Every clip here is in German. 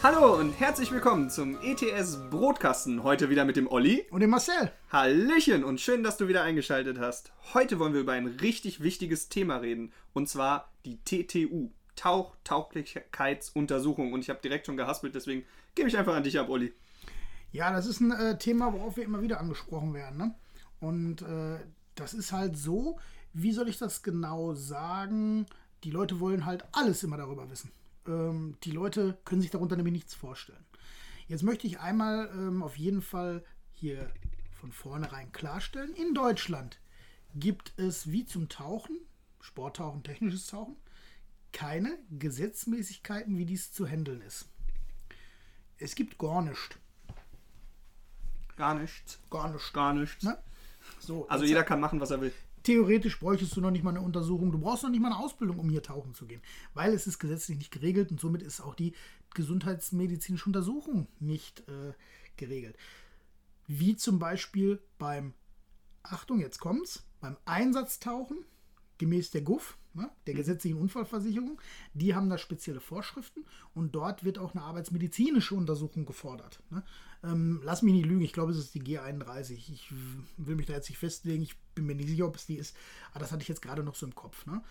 Hallo und herzlich willkommen zum ETS Brotkasten. Heute wieder mit dem Olli. Und dem Marcel. Hallöchen und schön, dass du wieder eingeschaltet hast. Heute wollen wir über ein richtig wichtiges Thema reden. Und zwar die TTU. Tauch, Tauglichkeitsuntersuchung. Und ich habe direkt schon gehaspelt, deswegen gebe ich einfach an dich ab, Olli. Ja, das ist ein äh, Thema, worauf wir immer wieder angesprochen werden. Ne? Und äh, das ist halt so, wie soll ich das genau sagen? Die Leute wollen halt alles immer darüber wissen. Ähm, die Leute können sich darunter nämlich nichts vorstellen. Jetzt möchte ich einmal ähm, auf jeden Fall hier von vornherein klarstellen. In Deutschland gibt es wie zum Tauchen, Sporttauchen, technisches Tauchen, keine Gesetzmäßigkeiten, wie dies zu handeln ist. Es gibt gar nichts. Gar nichts. Gar nichts. Gar nichts. Ne? So, Also jeder kann machen, was er will. Theoretisch bräuchtest du noch nicht mal eine Untersuchung. Du brauchst noch nicht mal eine Ausbildung, um hier tauchen zu gehen, weil es ist gesetzlich nicht geregelt und somit ist auch die gesundheitsmedizinische Untersuchung nicht äh, geregelt. Wie zum Beispiel beim, Achtung, jetzt kommt's, beim Einsatztauchen gemäß der GUF, ne, der gesetzlichen Unfallversicherung. Die haben da spezielle Vorschriften und dort wird auch eine arbeitsmedizinische Untersuchung gefordert. Ne. Ähm, lass mich nicht lügen, ich glaube, es ist die G31. Ich will mich da jetzt nicht festlegen, ich bin mir nicht sicher, ob es die ist, aber das hatte ich jetzt gerade noch so im Kopf. Ne.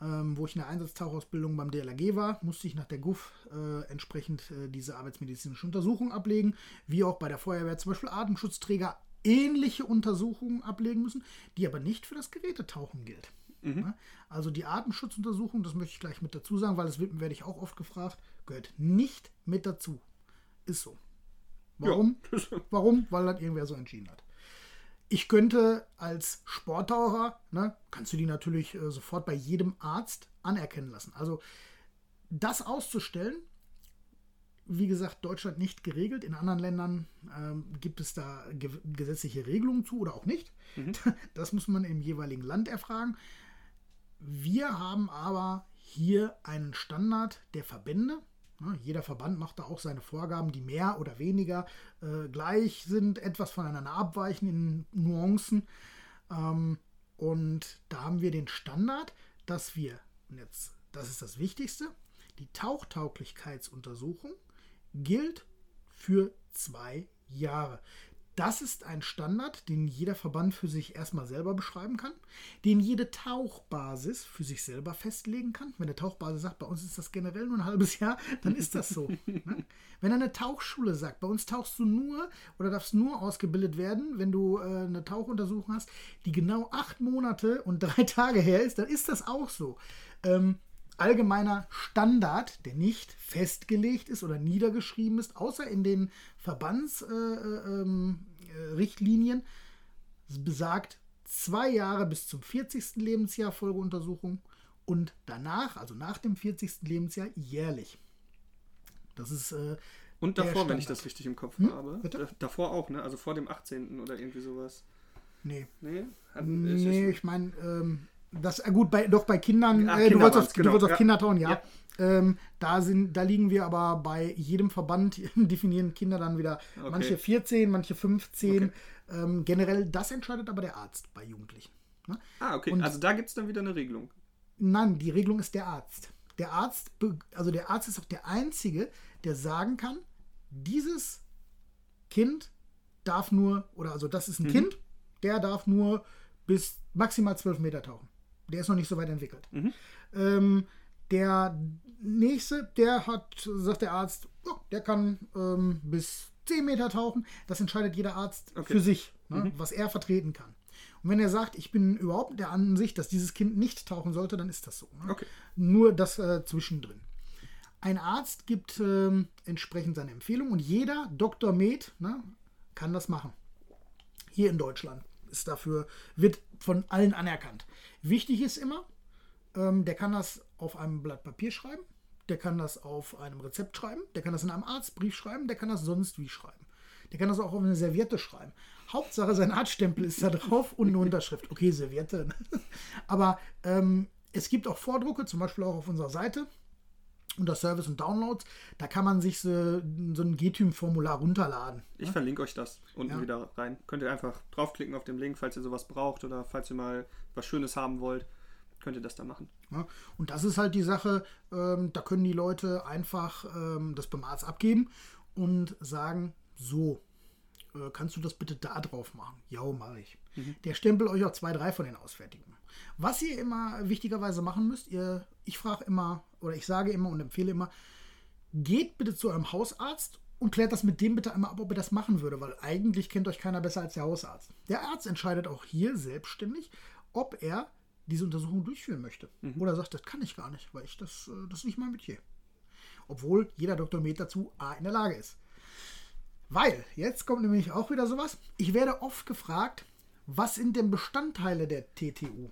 Ähm, wo ich in der Einsatztauchausbildung beim DLRG war, musste ich nach der GUF äh, entsprechend äh, diese arbeitsmedizinische Untersuchung ablegen, wie auch bei der Feuerwehr zum Beispiel Atemschutzträger ähnliche Untersuchungen ablegen müssen, die aber nicht für das Gerätetauchen gilt. Ja, Also die Atemschutzuntersuchung, das möchte ich gleich mit dazu sagen, weil das wird- werde ich auch oft gefragt, gehört nicht mit dazu. Ist so. Warum? Warum? Weil das irgendwer so entschieden hat. Ich könnte als Sporttaucher, ne, kannst du die natürlich äh, sofort bei jedem Arzt anerkennen lassen. Also das auszustellen, wie gesagt, Deutschland nicht geregelt. In anderen Ländern ähm, gibt es da ge gesetzliche Regelungen zu oder auch nicht. Das muss man im jeweiligen Land erfragen. Wir haben aber hier einen Standard der Verbände. Jeder Verband macht da auch seine Vorgaben, die mehr oder weniger äh, gleich sind, etwas voneinander abweichen in Nuancen. Ähm, und da haben wir den Standard, dass wir, und jetzt, das ist das Wichtigste, die Tauchtauglichkeitsuntersuchung gilt für zwei Jahre. Das ist ein Standard, den jeder Verband für sich erstmal selber beschreiben kann, den jede Tauchbasis für sich selber festlegen kann. Wenn eine Tauchbasis sagt, bei uns ist das generell nur ein halbes Jahr, dann ist das so. ne? Wenn eine Tauchschule sagt, bei uns tauchst du nur oder darfst nur ausgebildet werden, wenn du äh, eine Tauchuntersuchung hast, die genau acht Monate und drei Tage her ist, dann ist das auch so. Ähm, allgemeiner Standard, der nicht festgelegt ist oder niedergeschrieben ist, außer in den Verbandsrichtlinien, äh, ähm, äh, besagt zwei Jahre bis zum 40. Lebensjahr Folgeuntersuchung und danach, also nach dem 40. Lebensjahr, jährlich. Das ist äh, Und davor, wenn ich das richtig im Kopf Hm? habe. Bitte? Da- Davor auch, ne? Also vor dem 18. oder irgendwie sowas. Nee. Nee? Hat- Nee, ich meine, ähm, das äh, gut, bei, doch bei Kindern, Ach, äh, du Kinder wolltest auf, genau, du wolltest auf ja. Kinder tauen, ja. Ja. Ähm, da, sind, da liegen wir aber bei jedem Verband, definieren Kinder dann wieder Okay. manche 14, manche 15. Okay. Ähm, generell, das entscheidet aber der Arzt bei Jugendlichen. Ne? Ah, okay. Und- also da gibt es dann wieder eine Regelung. Nein, die Regelung ist der Arzt. Der Arzt, also der Arzt ist auch der Einzige, der sagen kann, dieses Kind darf nur, oder also das ist ein Kind, der darf nur bis maximal 12 Meter tauchen. Der ist noch nicht so weit entwickelt. Ähm, der nächste, der hat, sagt der Arzt, ja, der kann ähm, bis 10 Meter tauchen. Das entscheidet jeder Arzt Okay. für sich, ne, was er vertreten kann. Und wenn er sagt, ich bin überhaupt der Ansicht, dass dieses Kind nicht tauchen sollte, dann ist das so. Ne? Okay. Nur das äh, zwischendrin. Ein Arzt gibt ähm, entsprechend seine Empfehlung und jeder Dr. Med ne, kann das machen. Hier in Deutschland. Ist dafür, wird von allen anerkannt. Wichtig ist immer, ähm, der kann das auf einem Blatt Papier schreiben, der kann das auf einem Rezept schreiben, der kann das in einem Arztbrief schreiben, der kann das sonst wie schreiben. Der kann das auch auf eine Serviette schreiben. Hauptsache, sein Arztstempel ist da drauf und eine Unterschrift. Okay, Serviette. Aber ähm, es gibt auch Vordrucke, zum Beispiel auch auf unserer Seite unter Service und Downloads. Da kann man sich so, so ein GTÜM-Formular runterladen. Ich ne? verlinke euch das unten ja. wieder rein. Könnt ihr einfach draufklicken auf den Link, falls ihr sowas braucht oder falls ihr mal was Schönes haben wollt, könnt ihr das da machen. Ja. Und das ist halt die Sache, ähm, da können die Leute einfach ähm, das beim Arzt abgeben und sagen, so, äh, kannst du das bitte da drauf machen? Ja, mache ich. Mhm. Der stempelt euch auch zwei, drei von den Ausfertigen. Was ihr immer wichtigerweise machen müsst, ihr, ich frage immer oder ich sage immer und empfehle immer, geht bitte zu eurem Hausarzt und klärt das mit dem bitte einmal ab, ob er das machen würde, weil eigentlich kennt euch keiner besser als der Hausarzt. Der Arzt entscheidet auch hier selbstständig, ob er diese Untersuchung durchführen möchte. Mhm. Oder sagt, das kann ich gar nicht, weil ich das, äh, das ist nicht mein Metier. Obwohl jeder Doktor Med dazu A in der Lage ist. Weil, jetzt kommt nämlich auch wieder sowas. Ich werde oft gefragt, was sind denn Bestandteile der TTU?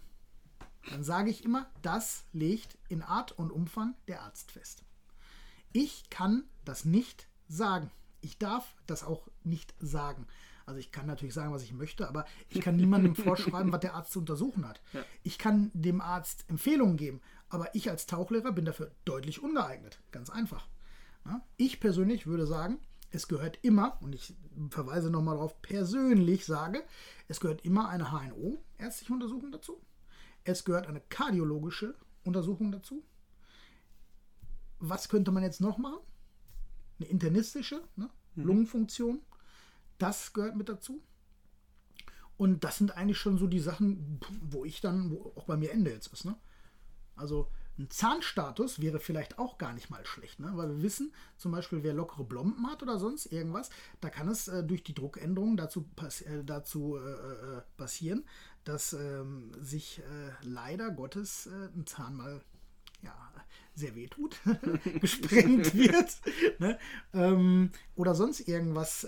Dann sage ich immer, das legt in Art und Umfang der Arzt fest. Ich kann das nicht sagen. Ich darf das auch nicht sagen. Also ich kann natürlich sagen, was ich möchte, aber ich kann niemandem vorschreiben, was der Arzt zu untersuchen hat. Ja. Ich kann dem Arzt Empfehlungen geben, aber ich als Tauchlehrer bin dafür deutlich ungeeignet. Ganz einfach. Ich persönlich würde sagen, es gehört immer, und ich verweise nochmal darauf, persönlich sage, es gehört immer eine HNO, ärztliche Untersuchung dazu. Es gehört eine kardiologische Untersuchung dazu. Was könnte man jetzt noch machen? Eine internistische, ne? mhm. Lungenfunktion. Das gehört mit dazu. Und das sind eigentlich schon so die Sachen, wo ich dann, wo auch bei mir Ende jetzt ist. Ne? Also ein Zahnstatus wäre vielleicht auch gar nicht mal schlecht, ne? weil wir wissen, zum Beispiel, wer lockere Blomben hat oder sonst irgendwas, da kann es äh, durch die Druckänderung dazu, pass äh, dazu äh, äh, passieren, dass ähm, sich äh, leider Gottes äh, ein Zahn mal ja, sehr weh tut, gesprengt wird ne? ähm, oder sonst irgendwas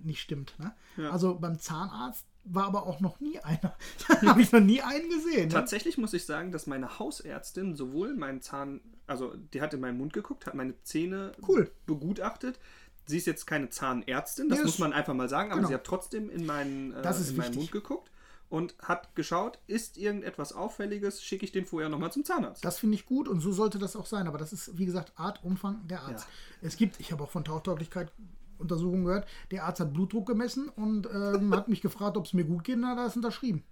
nicht stimmt. Ne? Ja. Also beim Zahnarzt war aber auch noch nie einer. Habe ich noch nie einen gesehen. Ne? Tatsächlich muss ich sagen, dass meine Hausärztin sowohl meinen Zahn, also die hat in meinen Mund geguckt, hat meine Zähne cool. begutachtet. Sie ist jetzt keine Zahnärztin, das ja, muss man einfach mal sagen, aber genau. sie hat trotzdem in meinen, äh, in meinen Mund geguckt und hat geschaut, ist irgendetwas Auffälliges, schicke ich den vorher nochmal zum Zahnarzt. Das finde ich gut und so sollte das auch sein. Aber das ist, wie gesagt, Art, Umfang der Arzt. Ja. Es gibt, ich habe auch von Tauchtauglichkeit Untersuchung gehört, der Arzt hat Blutdruck gemessen und ähm, hat mich gefragt, ob es mir gut geht, und hat er es unterschrieben.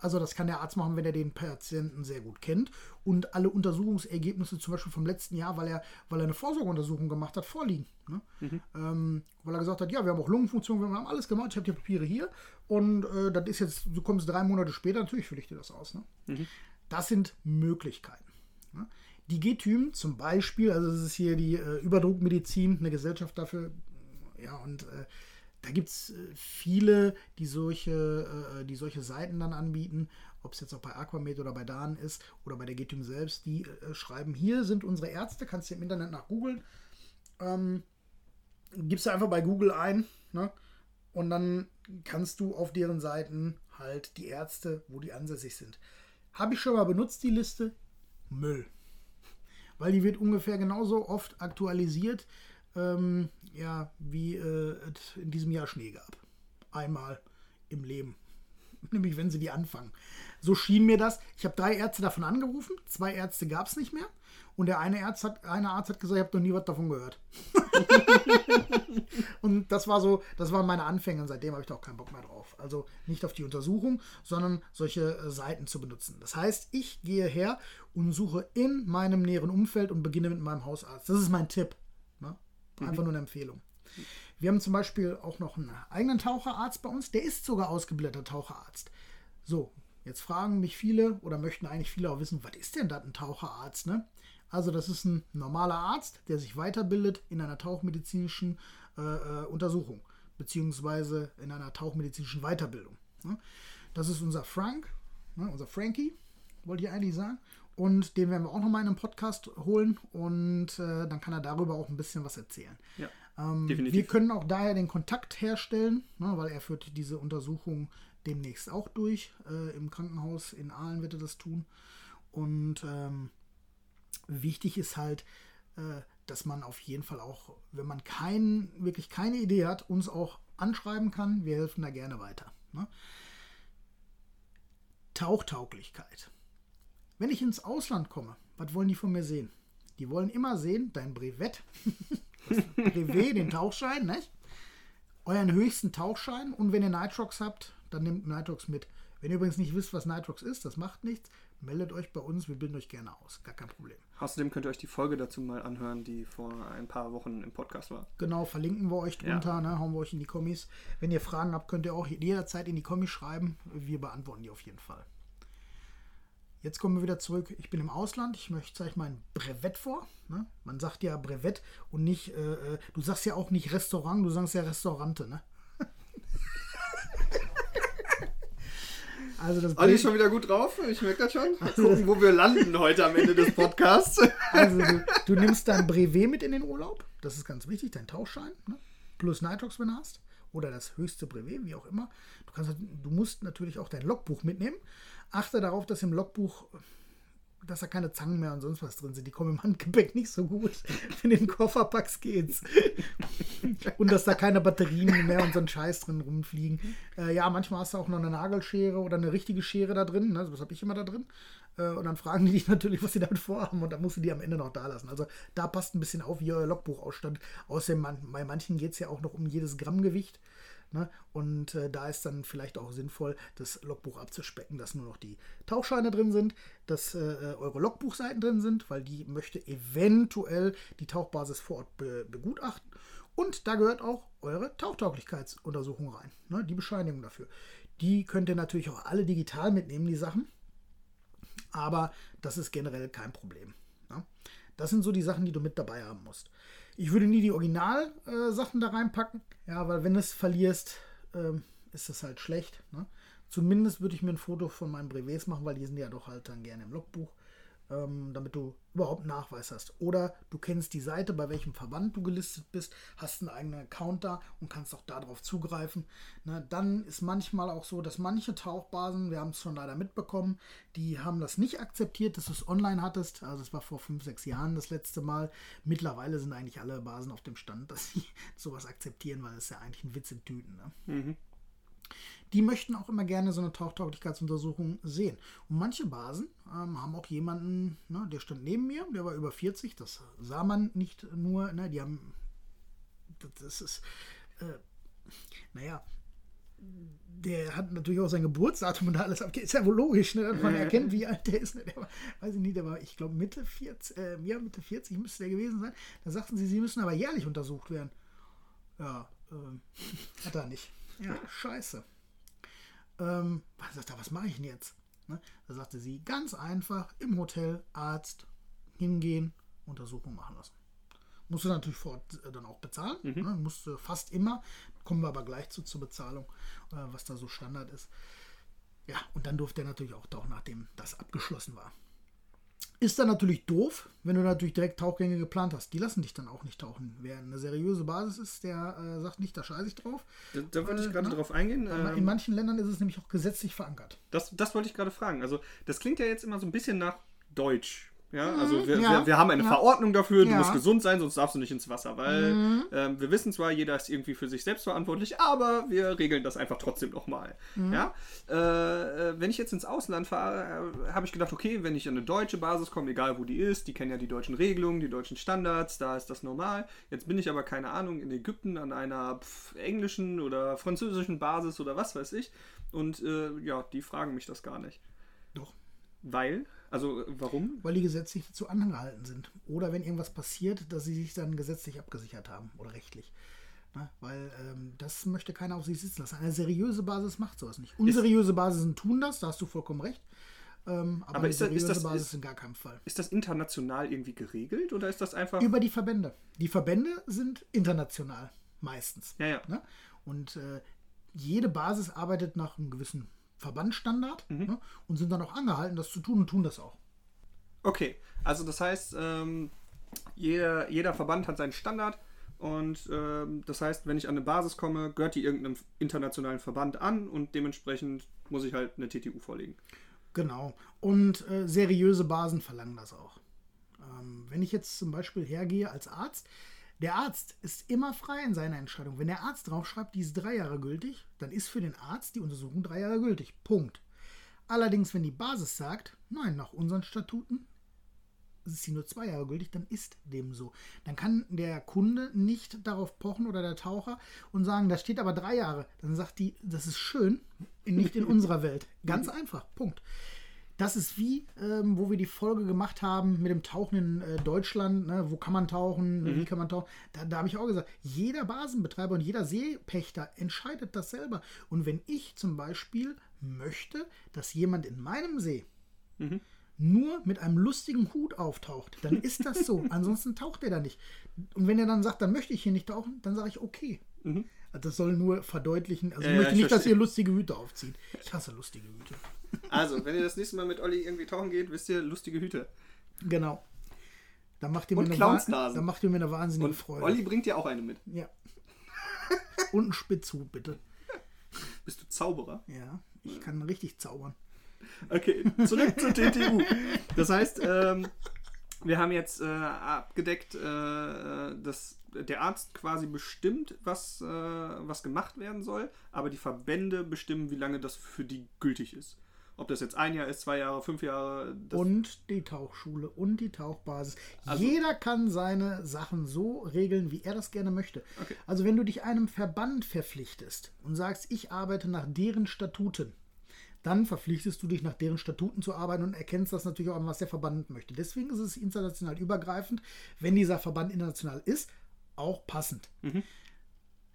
Also das kann der Arzt machen, wenn er den Patienten sehr gut kennt und alle Untersuchungsergebnisse zum Beispiel vom letzten Jahr, weil er, weil er eine Vorsorgeuntersuchung gemacht hat, vorliegen. Ne? Mhm. Ähm, weil er gesagt hat, ja, wir haben auch Lungenfunktion, wir haben alles gemacht, ich habe die Papiere hier und äh, das ist jetzt, du kommst drei Monate später, natürlich fülle ich dir das aus. Ne? Mhm. Das sind Möglichkeiten. Ne? Die GTÜM zum Beispiel, also das ist hier die äh, Überdruckmedizin, eine Gesellschaft dafür, ja, und äh, da gibt es äh, viele, die solche, äh, die solche Seiten dann anbieten, ob es jetzt auch bei Aquamed oder bei Dan ist oder bei der GTÜM selbst, die äh, schreiben, hier sind unsere Ärzte, kannst du im Internet nach googeln, ähm, gibst du einfach bei Google ein, ne? Und dann kannst du auf deren Seiten halt die Ärzte, wo die ansässig sind. Habe ich schon mal benutzt, die Liste? Müll weil die wird ungefähr genauso oft aktualisiert, ähm, ja, wie äh, es in diesem Jahr Schnee gab. Einmal im Leben. Nämlich, wenn sie die anfangen. So schien mir das. Ich habe drei Ärzte davon angerufen, zwei Ärzte gab es nicht mehr. Und der eine Arzt hat, eine Arzt hat gesagt, ich habe noch nie was davon gehört. und das war so, das waren meine Anfänge und seitdem habe ich da auch keinen Bock mehr drauf. Also nicht auf die Untersuchung, sondern solche äh, Seiten zu benutzen. Das heißt, ich gehe her und suche in meinem näheren Umfeld und beginne mit meinem Hausarzt. Das ist mein Tipp. Ne? Einfach mhm. nur eine Empfehlung. Wir haben zum Beispiel auch noch einen eigenen Taucherarzt bei uns, der ist sogar ausgebildeter Taucherarzt. So, jetzt fragen mich viele oder möchten eigentlich viele auch wissen, was ist denn das ein Taucherarzt? Ne? Also das ist ein normaler Arzt, der sich weiterbildet in einer tauchmedizinischen äh, äh, Untersuchung, beziehungsweise in einer tauchmedizinischen Weiterbildung. Ne? Das ist unser Frank, ne? unser Frankie, wollte ich eigentlich sagen. Und den werden wir auch nochmal in einem Podcast holen und äh, dann kann er darüber auch ein bisschen was erzählen. Ja. Ähm, wir können auch daher den Kontakt herstellen, ne, weil er führt diese Untersuchung demnächst auch durch. Äh, Im Krankenhaus in Aalen wird er das tun. Und ähm, wichtig ist halt, äh, dass man auf jeden Fall auch, wenn man kein, wirklich keine Idee hat, uns auch anschreiben kann. Wir helfen da gerne weiter. Ne? Tauchtauglichkeit. Wenn ich ins Ausland komme, was wollen die von mir sehen? Die wollen immer sehen, dein Brevet, Brevet, den Tauchschein, nicht? euren höchsten Tauchschein und wenn ihr Nitrox habt, dann nehmt Nitrox mit. Wenn ihr übrigens nicht wisst, was Nitrox ist, das macht nichts, meldet euch bei uns, wir bilden euch gerne aus. Gar kein Problem. Außerdem könnt ihr euch die Folge dazu mal anhören, die vor ein paar Wochen im Podcast war. Genau, verlinken wir euch drunter, ja. ne, hauen wir euch in die Kommis. Wenn ihr Fragen habt, könnt ihr auch jederzeit in die Kommis schreiben. Wir beantworten die auf jeden Fall. Jetzt kommen wir wieder zurück. Ich bin im Ausland. Ich möchte, zeige mein Brevett vor. Ne? Man sagt ja Brevett und nicht, äh, äh, du sagst ja auch nicht Restaurant, du sagst ja Restaurante, ne? Also das Olli ist schon wieder gut drauf, ich merke das schon. Mal also gucken, wo wir landen heute am Ende des Podcasts. Also du, du, nimmst dein Brevet mit in den Urlaub, das ist ganz wichtig, dein Tauchschein, ne? plus Nitrox, wenn du hast, oder das höchste Brevet, wie auch immer. Du, kannst, du musst natürlich auch dein Logbuch mitnehmen. Achte darauf, dass im Logbuch dass da keine Zangen mehr und sonst was drin sind. Die kommen im Handgepäck nicht so gut. In den Kofferpacks geht's. und dass da keine Batterien mehr und so ein Scheiß drin rumfliegen. Äh, ja, manchmal hast du auch noch eine Nagelschere oder eine richtige Schere da drin. Ne? Das habe ich immer da drin. Äh, und dann fragen die dich natürlich, was sie damit vorhaben. Und dann musst du die am Ende noch da lassen. Also da passt ein bisschen auf, wie euer Logbuch ausstand. Außerdem, bei manchen geht es ja auch noch um jedes Grammgewicht. Ne? Und äh, da ist dann vielleicht auch sinnvoll, das Logbuch abzuspecken, dass nur noch die Tauchscheine drin sind, dass äh, äh, eure Logbuchseiten drin sind, weil die möchte eventuell die Tauchbasis vor Ort be begutachten. Und da gehört auch eure Tauchtauglichkeitsuntersuchung rein, ne? die Bescheinigung dafür. Die könnt ihr natürlich auch alle digital mitnehmen, die Sachen. Aber das ist generell kein Problem. Ne? Das sind so die Sachen, die du mit dabei haben musst. Ich würde nie die Original-Sachen äh, da reinpacken, ja, weil wenn du es verlierst, ähm, ist das halt schlecht. Ne? Zumindest würde ich mir ein Foto von meinen Brevets machen, weil die sind ja doch halt dann gerne im Logbuch ähm, damit du überhaupt Nachweis hast. Oder du kennst die Seite, bei welchem Verband du gelistet bist, hast einen eigenen Account da und kannst auch darauf zugreifen. Ne, dann ist manchmal auch so, dass manche Tauchbasen, wir haben es schon leider mitbekommen, die haben das nicht akzeptiert, dass du es online hattest. Also es war vor fünf, sechs Jahren das letzte Mal. Mittlerweile sind eigentlich alle Basen auf dem Stand, dass sie sowas akzeptieren, weil es ja eigentlich ein Witz in Tüten. Ne? Mhm die möchten auch immer gerne so eine Tauchtauglichkeitsuntersuchung sehen. Und manche Basen ähm, haben auch jemanden, ne, der stand neben mir, der war über 40, das sah man nicht nur, ne, die haben, das ist, äh, naja, der hat natürlich auch sein Geburtsdatum und alles abgeht. Ist ja wohl logisch, ne, dass man erkennt, wie alt der ist. Ne? Der war, weiß ich nicht, der war, ich glaube, Mitte 40, äh, ja, Mitte 40 müsste der gewesen sein. Da sagten sie, sie müssen aber jährlich untersucht werden. Ja, äh, hat er nicht. Ja, scheiße. Ähm, sagt er, was mache ich denn jetzt? Ne? Da sagte sie, ganz einfach im Hotel, Arzt, hingehen, Untersuchung machen lassen. Musste natürlich vor Ort äh, dann auch bezahlen. Mhm. Ne? Musste fast immer. Kommen wir aber gleich zu zur Bezahlung, äh, was da so Standard ist. Ja, und dann durfte er natürlich auch tauchen, nachdem das abgeschlossen war. Ist dann natürlich doof, wenn du natürlich direkt Tauchgänge geplant hast. Die lassen dich dann auch nicht tauchen. Wer eine seriöse Basis ist, der äh, sagt nicht, da scheiße ich drauf. Da, da wollte ich gerade äh, drauf eingehen. in ähm, manchen Ländern ist es nämlich auch gesetzlich verankert. Das, das wollte ich gerade fragen. Also, das klingt ja jetzt immer so ein bisschen nach Deutsch. Ja, mhm. also wir, ja. wir, wir, haben eine ja. Verordnung dafür, du ja. musst gesund sein, sonst darfst du nicht ins Wasser, weil mhm. ähm, wir wissen zwar, jeder ist irgendwie für sich selbst verantwortlich, aber wir regeln das einfach trotzdem nochmal. Mhm. Ja? Äh, äh, wenn ich jetzt ins Ausland fahre, äh, habe ich gedacht, okay, wenn ich an eine deutsche Basis komme, egal wo die ist, die kennen ja die deutschen Regelungen, die deutschen Standards, da ist das normal. Jetzt bin ich aber, keine Ahnung, in Ägypten an einer pf, englischen oder französischen Basis oder was weiß ich und äh, ja, die fragen mich das gar nicht. Doch. Weil? Also warum? Weil die gesetzlich dazu angehalten sind. Oder wenn irgendwas passiert, dass sie sich dann gesetzlich abgesichert haben oder rechtlich. Na, ne? weil ähm, das möchte keiner auf sich sitzen lassen. Eine seriöse Basis macht sowas nicht. Unseriöse Basen tun das, da hast du vollkommen recht. Ähm, aber, aber ist, das, ist das Basis ist, in gar keinem Fall. Ist das international irgendwie geregelt oder ist das einfach. Über die Verbände. Die Verbände sind international, meistens. Ja, ja. Ne? Und äh, jede Basis arbeitet nach einem gewissen Verbandstandard mhm. ne, und sind dann auch angehalten, das zu tun und tun das auch. Okay, also das heißt, ähm, jeder, jeder Verband hat seinen Standard Und ähm, das heißt, wenn ich an eine Basis komme, gehört die irgendeinem internationalen Verband an und dementsprechend muss ich halt eine TTU vorlegen. Genau. Und äh, seriöse Basen verlangen das auch. Ähm, wenn ich jetzt zum Beispiel hergehe als Arzt, der Arzt ist immer frei in seiner Entscheidung. Wenn der Arzt draufschreibt, die ist drei Jahre gültig, dann ist für den Arzt die Untersuchung drei Jahre gültig. Punkt. Allerdings, wenn die Basis sagt, nein, nach unseren Statuten ist sie nur zwei Jahre gültig, dann ist dem so. Dann kann der Kunde nicht darauf pochen oder der Taucher und sagen, da steht aber drei Jahre. Dann sagt die, das ist schön, nicht in unserer Welt. Ganz einfach, Punkt. Das ist wie, ähm, wo wir die Folge gemacht haben mit dem Tauchen in äh, Deutschland. Ne? Wo kann man tauchen? Mhm. Wie kann man tauchen? Da, da habe ich auch gesagt, jeder Basenbetreiber und jeder Seepächter entscheidet das selber. Und wenn ich zum Beispiel möchte, dass jemand in meinem See mhm nur mit einem lustigen Hut auftaucht, dann ist das so. Ansonsten taucht er da nicht. Und wenn er dann sagt, dann möchte ich hier nicht tauchen, dann sage ich okay. Mhm. Das soll nur verdeutlichen. Also ich möchte ja, ich nicht, verstehe. dass ihr lustige Hüte aufzieht. Ich hasse lustige Hüte. Also, wenn ihr das nächste Mal mit Olli irgendwie tauchen geht, wisst ihr, lustige Hüte. Genau. Dann macht ihr mir, eine, dann macht ihr mir eine wahnsinnige Und Freude. Olli bringt dir auch eine mit. Ja. Und einen Spitzhut, bitte. Bist du Zauberer? Ja, ich kann richtig zaubern. Okay, zurück zur TTU. Das heißt, ähm, wir haben jetzt äh, abgedeckt, äh, dass der Arzt quasi bestimmt, was, äh, was gemacht werden soll, aber die Verbände bestimmen, wie lange das für die gültig ist. Ob das jetzt ein Jahr ist, zwei Jahre, fünf Jahre. Und die Tauchschule und die Tauchbasis. Also, Jeder kann seine Sachen so regeln, wie er das gerne möchte. Okay. Also wenn du dich einem Verband verpflichtest und sagst, ich arbeite nach deren Statuten, dann verpflichtest du dich nach deren Statuten zu arbeiten und erkennst das natürlich auch was der Verband möchte. Deswegen ist es international übergreifend, wenn dieser Verband international ist, auch passend. Mhm.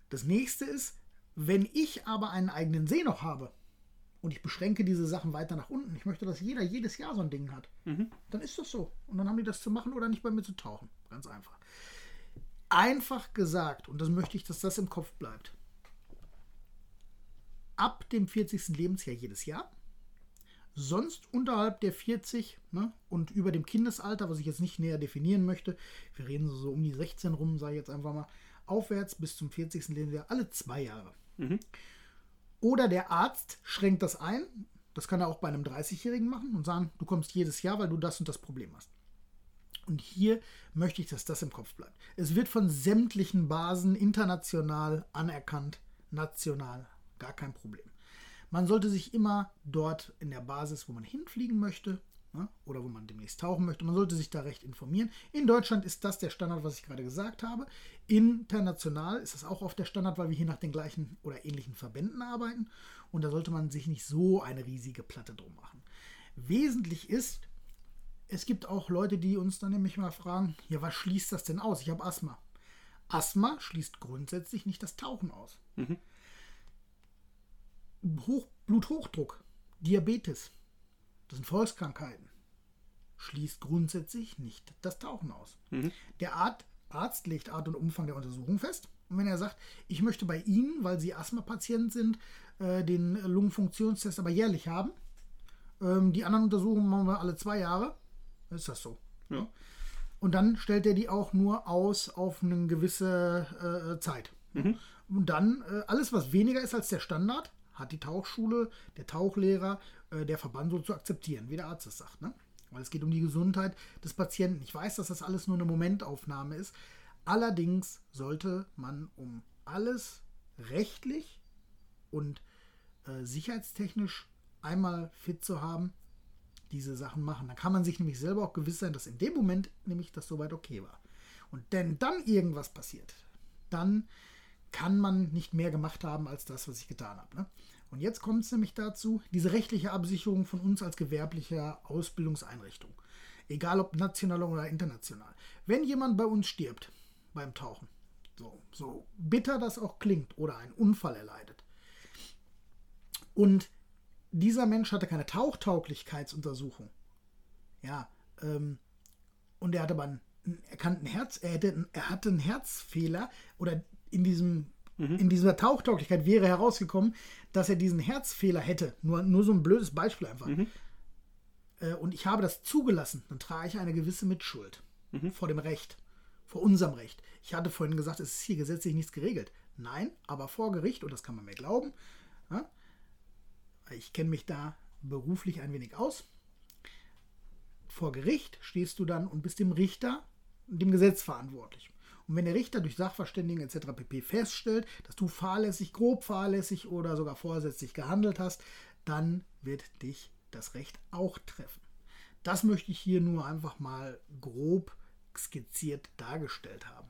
Das nächste ist, wenn ich aber einen eigenen See noch habe und ich beschränke diese Sachen weiter nach unten, ich möchte, dass jeder jedes Jahr so ein Ding hat, mhm. dann ist das so. Und dann haben die das zu machen oder nicht bei mir zu tauchen. Ganz einfach. Einfach gesagt, und das möchte ich, dass das im Kopf bleibt ab dem 40. Lebensjahr jedes Jahr. Sonst unterhalb der 40 ne, und über dem Kindesalter, was ich jetzt nicht näher definieren möchte, wir reden so um die 16 rum, sage ich jetzt einfach mal, aufwärts bis zum 40. Lebensjahr, alle zwei Jahre. Mhm. Oder der Arzt schränkt das ein, das kann er auch bei einem 30-Jährigen machen und sagen, du kommst jedes Jahr, weil du das und das Problem hast. Und hier möchte ich, dass das im Kopf bleibt. Es wird von sämtlichen Basen international anerkannt, national gar kein Problem. Man sollte sich immer dort in der Basis, wo man hinfliegen möchte, ne, oder wo man demnächst tauchen möchte, man sollte sich da recht informieren. In Deutschland ist das der Standard, was ich gerade gesagt habe. International ist das auch oft der Standard, weil wir hier nach den gleichen oder ähnlichen Verbänden arbeiten. Und da sollte man sich nicht so eine riesige Platte drum machen. Wesentlich ist, es gibt auch Leute, die uns dann nämlich mal fragen, ja, was schließt das denn aus? Ich habe Asthma. Asthma schließt grundsätzlich nicht das Tauchen aus. Mhm. Hoch, Bluthochdruck, Diabetes, das sind Volkskrankheiten, schließt grundsätzlich nicht das Tauchen aus. Mhm. Der Art, Arzt legt Art und Umfang der Untersuchung fest. Und wenn er sagt, ich möchte bei Ihnen, weil Sie Asthma-Patient sind, äh, den Lungenfunktionstest aber jährlich haben, ähm, die anderen Untersuchungen machen wir alle zwei Jahre, ist das so. Ja. Und dann stellt er die auch nur aus auf eine gewisse äh, Zeit. Mhm. Und dann äh, alles, was weniger ist als der Standard, hat die Tauchschule, der Tauchlehrer, äh, der Verband so zu akzeptieren, wie der Arzt es sagt. Ne? Weil es geht um die Gesundheit des Patienten. Ich weiß, dass das alles nur eine Momentaufnahme ist. Allerdings sollte man, um alles rechtlich und äh, sicherheitstechnisch einmal fit zu haben, diese Sachen machen. Dann kann man sich nämlich selber auch gewiss sein, dass in dem Moment nämlich das soweit okay war. Und wenn dann irgendwas passiert, dann kann man nicht mehr gemacht haben als das, was ich getan habe. Ne? Und jetzt kommt es nämlich dazu, diese rechtliche Absicherung von uns als gewerblicher Ausbildungseinrichtung. Egal ob national oder international. Wenn jemand bei uns stirbt beim Tauchen, so, so bitter das auch klingt, oder einen Unfall erleidet, und dieser Mensch hatte keine Tauchtauglichkeitsuntersuchung, ja, ähm, und er hatte aber einen erkannten Herz, er, hätte, er hatte einen Herzfehler oder in diesem mhm. in dieser Tauchtauglichkeit wäre herausgekommen, dass er diesen Herzfehler hätte. Nur, nur so ein blödes Beispiel einfach. Mhm. Äh, und ich habe das zugelassen, dann trage ich eine gewisse Mitschuld mhm. vor dem Recht. vor unserem Recht. Ich hatte vorhin gesagt, es ist hier gesetzlich nichts geregelt. Nein, aber vor Gericht, und das kann man mir glauben, ja, ich kenne mich da beruflich ein wenig aus. Vor Gericht stehst du dann und bist dem Richter, dem Gesetz verantwortlich. Und wenn der Richter durch Sachverständigen etc. pp. feststellt, dass du fahrlässig, grob fahrlässig oder sogar vorsätzlich gehandelt hast, dann wird dich das Recht auch treffen. Das möchte ich hier nur einfach mal grob skizziert dargestellt haben.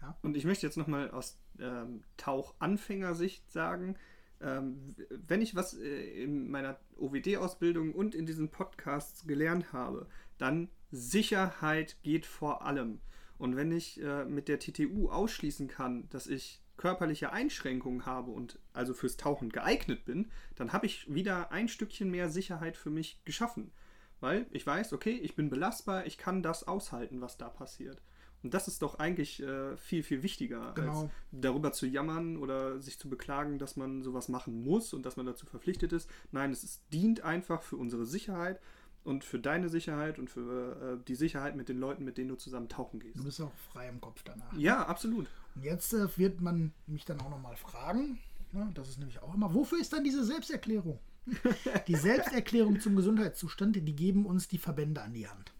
Ja? Und ich möchte jetzt nochmal aus ähm, Tauchanfängersicht sagen, ähm, wenn ich was äh, in meiner OWD-Ausbildung und in diesen Podcasts gelernt habe, dann Sicherheit geht vor allem. Und wenn ich äh, mit der TTU ausschließen kann, dass ich körperliche Einschränkungen habe und also fürs Tauchen geeignet bin, dann habe ich wieder ein Stückchen mehr Sicherheit für mich geschaffen. Weil ich weiß, okay, ich bin belastbar, ich kann das aushalten, was da passiert. Und das ist doch eigentlich äh, viel, viel wichtiger, genau. als darüber zu jammern oder sich zu beklagen, dass man sowas machen muss und dass man dazu verpflichtet ist. Nein, es ist, dient einfach für unsere Sicherheit und für deine Sicherheit und für äh, die Sicherheit mit den Leuten, mit denen du zusammen tauchen gehst. Du bist auch frei im Kopf danach. Ja, absolut. Und jetzt äh, wird man mich dann auch nochmal fragen, ne, das ist nämlich auch immer, wofür ist dann diese Selbsterklärung? die Selbsterklärung zum Gesundheitszustand, die geben uns die Verbände an die Hand.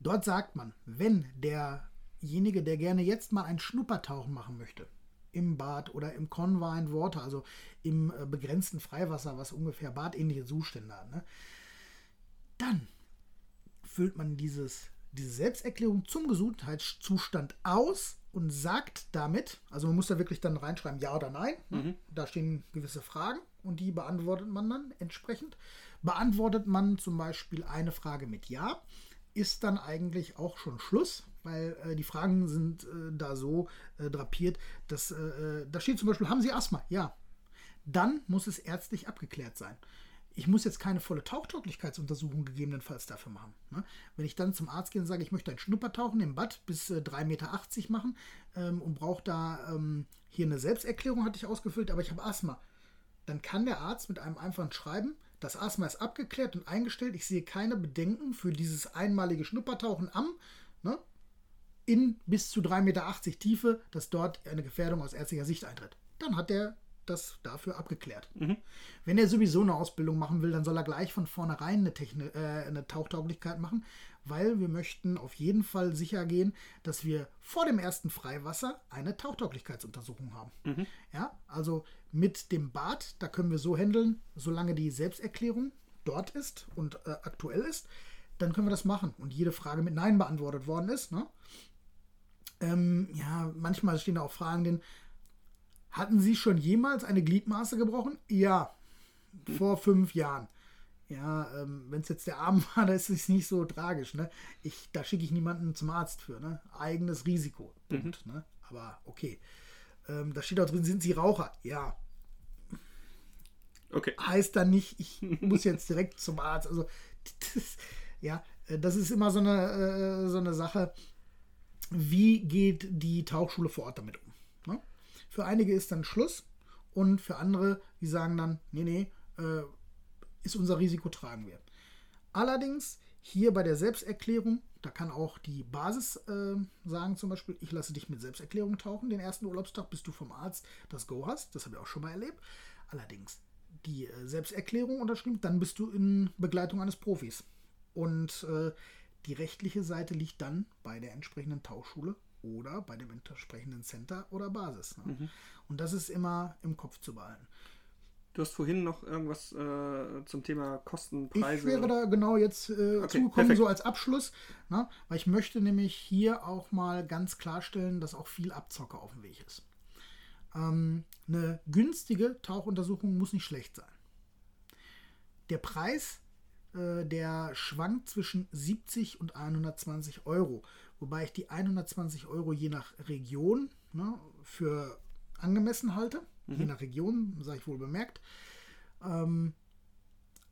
Dort sagt man, wenn derjenige, der gerne jetzt mal ein Schnuppertauchen machen möchte, im Bad oder im Confined Water, also im äh, begrenzten Freiwasser, was ungefähr badähnliche Zustände hat, ne, dann füllt man dieses, diese Selbsterklärung zum Gesundheitszustand aus und sagt damit, also man muss da wirklich dann reinschreiben, ja oder nein. Ne? Mhm. Da stehen gewisse Fragen und die beantwortet man dann entsprechend. Beantwortet man zum Beispiel eine Frage mit Ja, ist dann eigentlich auch schon Schluss, weil äh, die Fragen sind äh, da so äh, drapiert, dass äh, äh, da steht zum Beispiel, haben Sie Asthma? Ja. Dann muss es ärztlich abgeklärt sein ich muss jetzt keine volle Tauchtauglichkeitsuntersuchung gegebenenfalls dafür machen. Ne? Wenn ich dann zum Arzt gehe und sage, ich möchte ein Schnuppertauchen im Bad bis äh, 3,80 Meter machen ähm, und brauche da ähm, hier eine Selbsterklärung, hatte ich ausgefüllt, aber ich habe Asthma, dann kann der Arzt mit einem einfachen Schreiben, das Asthma ist abgeklärt und eingestellt, ich sehe keine Bedenken für dieses einmalige Schnuppertauchen am, ne? in bis zu 3,80 Meter Tiefe, dass dort eine Gefährdung aus ärztlicher Sicht eintritt. Dann hat der das dafür abgeklärt. Mhm. Wenn er sowieso eine Ausbildung machen will, dann soll er gleich von vornherein eine, Techni äh, eine Tauchtauglichkeit machen, weil wir möchten auf jeden Fall sicher gehen, dass wir vor dem ersten Freiwasser eine Tauchtauglichkeitsuntersuchung haben. Mhm. Ja, also mit dem Bad, da können wir so handeln, solange die Selbsterklärung dort ist und äh, aktuell ist, dann können wir das machen und jede Frage mit Nein beantwortet worden ist. Ne? Ähm, ja, manchmal stehen da auch Fragen drin, hatten Sie schon jemals eine Gliedmaße gebrochen? Ja, vor fünf Jahren. Ja, ähm, wenn es jetzt der Arm war, dann ist es nicht so tragisch. Ne? Ich, da schicke ich niemanden zum Arzt für. Ne? Eigenes Risiko. Punkt. Mhm. Ne? Aber okay. Ähm, da steht auch drin, sind Sie Raucher? Ja. Okay. Heißt dann nicht, ich muss jetzt direkt zum Arzt. Also, das, ja, äh, das ist immer so eine, äh, so eine Sache. Wie geht die Tauchschule vor Ort damit um? Für einige ist dann Schluss und für andere, die sagen dann, nee, nee, äh, ist unser Risiko, tragen wir. Allerdings hier bei der Selbsterklärung, da kann auch die Basis äh, sagen, zum Beispiel, ich lasse dich mit Selbsterklärung tauchen, den ersten Urlaubstag, bis du vom Arzt das Go hast. Das habe ich auch schon mal erlebt. Allerdings, die äh, Selbsterklärung unterschrieben, dann bist du in Begleitung eines Profis. Und äh, die rechtliche Seite liegt dann bei der entsprechenden Tauchschule oder bei dem entsprechenden Center oder Basis. Ne? Mhm. Und das ist immer im Kopf zu behalten. Du hast vorhin noch irgendwas äh, zum Thema Kostenpreise. Ich wäre da genau jetzt äh, okay, zugekommen, perfekt. so als Abschluss, ne? weil ich möchte nämlich hier auch mal ganz klarstellen, dass auch viel Abzocke auf dem Weg ist. Ähm, eine günstige Tauchuntersuchung muss nicht schlecht sein. Der Preis, äh, der schwankt zwischen 70 und 120 Euro wobei ich die 120 Euro je nach Region ne, für angemessen halte. Mhm. Je nach Region, sage ich wohl bemerkt. Ähm,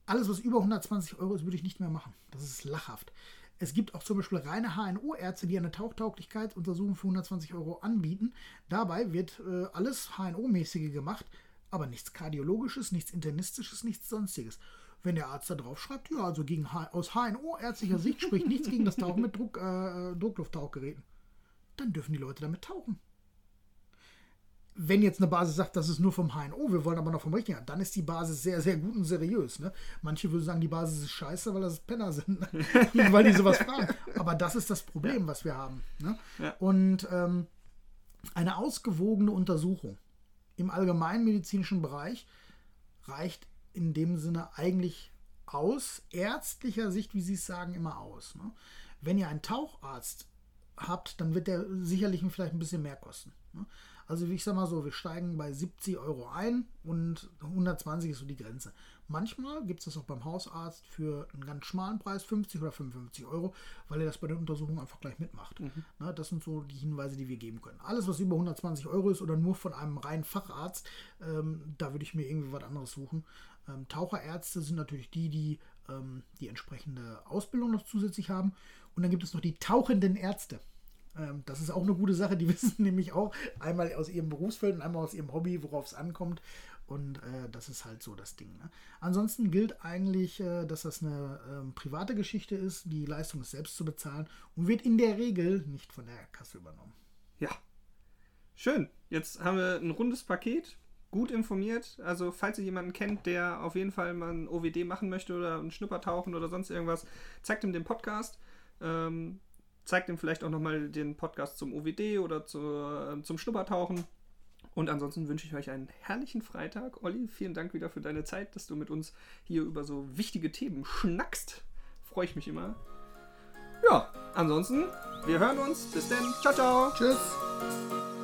alles, was über 120 Euro ist, würde ich nicht mehr machen. Das ist lachhaft. Es gibt auch zum Beispiel reine HNO-Ärzte, die eine Tauchtauglichkeitsuntersuchung für 120 Euro anbieten. Dabei wird äh, alles HNO-mäßige gemacht, aber nichts Kardiologisches, nichts Internistisches, nichts Sonstiges. Wenn der Arzt da drauf schreibt, ja, also gegen H aus HNO-ärztlicher Sicht spricht nichts gegen das Tauchen mit Druck, äh, Drucklufttauchgeräten, dann dürfen die Leute damit tauchen. Wenn jetzt eine Basis sagt, das ist nur vom HNO, wir wollen aber noch vom richtigen, dann ist die Basis sehr, sehr gut und seriös. Ne? Manche würden sagen, die Basis ist scheiße, weil das Penner sind, ne? weil die sowas fragen. Aber das ist das Problem, ja. was wir haben. Ne? Ja. Und ähm, eine ausgewogene Untersuchung im allgemeinmedizinischen Bereich reicht in dem Sinne eigentlich aus, ärztlicher Sicht, wie Sie es sagen, immer aus. Ne? Wenn ihr einen Taucharzt habt, dann wird der sicherlich vielleicht ein bisschen mehr kosten. Ne? Also wie ich sag mal so, wir steigen bei 70 Euro ein und 120 ist so die Grenze. Manchmal gibt es das auch beim Hausarzt für einen ganz schmalen Preis, 50 oder 55 Euro, weil er das bei den Untersuchungen einfach gleich mitmacht. Mhm. Na, das sind so die Hinweise, die wir geben können. Alles, was über 120 Euro ist oder nur von einem reinen Facharzt, ähm, da würde ich mir irgendwie was anderes suchen. Ähm, Taucherärzte sind natürlich die, die ähm, die entsprechende Ausbildung noch zusätzlich haben. Und dann gibt es noch die tauchenden Ärzte. Ähm, das ist auch eine gute Sache. Die wissen nämlich auch einmal aus ihrem Berufsfeld und einmal aus ihrem Hobby, worauf es ankommt. Und äh, das ist halt so das Ding. Ne? Ansonsten gilt eigentlich, äh, dass das eine äh, private Geschichte ist. Die Leistung ist selbst zu bezahlen und wird in der Regel nicht von der Kasse übernommen. Ja. Schön. Jetzt haben wir ein rundes Paket. Gut informiert. Also, falls ihr jemanden kennt, der auf jeden Fall mal ein OWD machen möchte oder ein Schnuppertauchen oder sonst irgendwas, zeigt ihm den Podcast. Ähm, zeigt ihm vielleicht auch nochmal den Podcast zum OWD oder zu, äh, zum Schnuppertauchen. Und ansonsten wünsche ich euch einen herrlichen Freitag. Olli, vielen Dank wieder für deine Zeit, dass du mit uns hier über so wichtige Themen schnackst. Freue ich mich immer. Ja, ansonsten, wir hören uns. Bis dann. Ciao, ciao. Tschüss.